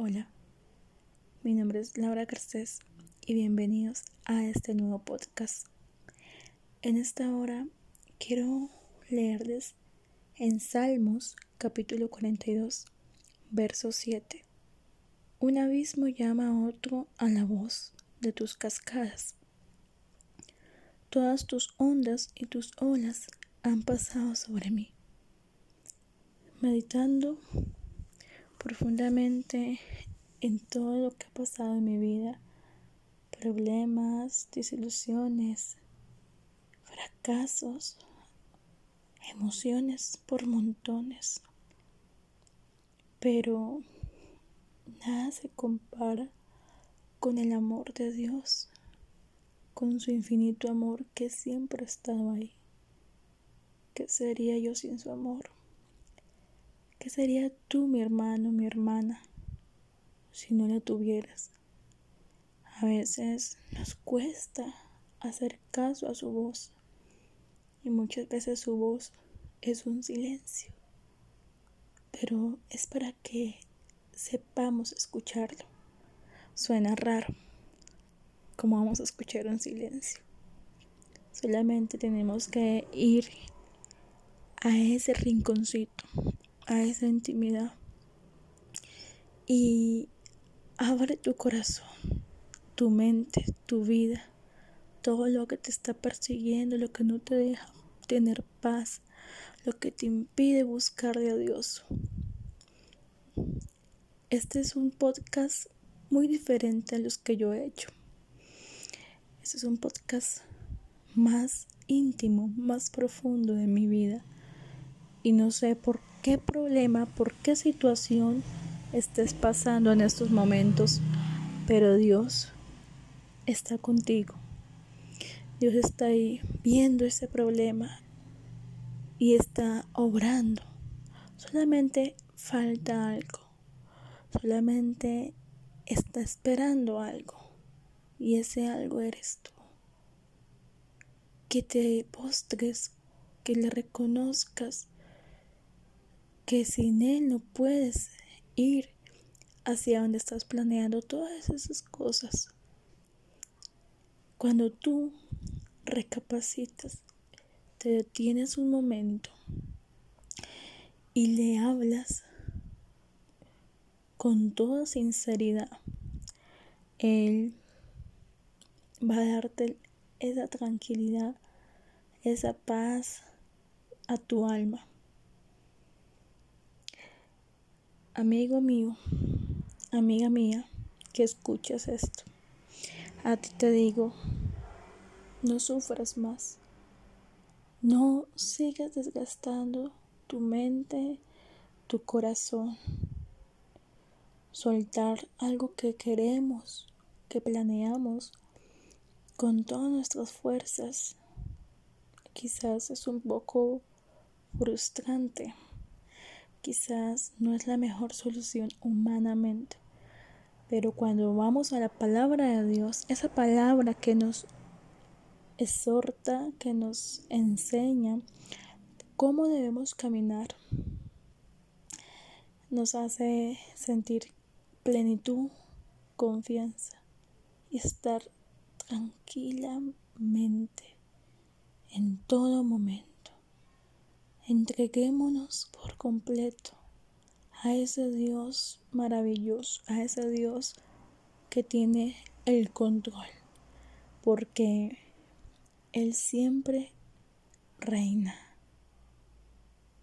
Hola, mi nombre es Laura Garcés y bienvenidos a este nuevo podcast. En esta hora quiero leerles en Salmos capítulo 42, verso 7. Un abismo llama a otro a la voz de tus cascadas. Todas tus ondas y tus olas han pasado sobre mí. Meditando profundamente en todo lo que ha pasado en mi vida, problemas, desilusiones, fracasos, emociones por montones. Pero nada se compara con el amor de Dios, con su infinito amor que siempre ha estado ahí. ¿Qué sería yo sin su amor? ¿Qué sería tú, mi hermano, mi hermana, si no la tuvieras? A veces nos cuesta hacer caso a su voz y muchas veces su voz es un silencio, pero es para que sepamos escucharlo. Suena raro, como vamos a escuchar un silencio. Solamente tenemos que ir a ese rinconcito, a esa intimidad y abre tu corazón, tu mente, tu vida, todo lo que te está persiguiendo, lo que no te deja tener paz, lo que te impide buscarle a Dios. Este es un podcast muy diferente a los que yo he hecho. Este es un podcast más íntimo, más profundo de mi vida. Y no sé por qué problema, por qué situación estés pasando en estos momentos, pero Dios está contigo. Dios está ahí viendo ese problema y está obrando. Solamente falta algo. Solamente está esperando algo. Y ese algo eres tú. Que te postres, que le reconozcas que sin Él no puedes ir hacia donde estás planeando todas esas cosas. Cuando tú recapacitas, te detienes un momento y le hablas con toda sinceridad, Él va a darte esa tranquilidad, esa paz a tu alma. Amigo mío, amiga mía, que escuchas esto, a ti te digo, no sufras más, no sigas desgastando tu mente, tu corazón, soltar algo que queremos, que planeamos con todas nuestras fuerzas. Quizás es un poco frustrante quizás no es la mejor solución humanamente. Pero cuando vamos a la palabra de Dios, esa palabra que nos exhorta, que nos enseña cómo debemos caminar, nos hace sentir plenitud, confianza y estar tranquilamente en todo momento. Entreguémonos por completo a ese Dios maravilloso, a ese Dios que tiene el control, porque Él siempre reina.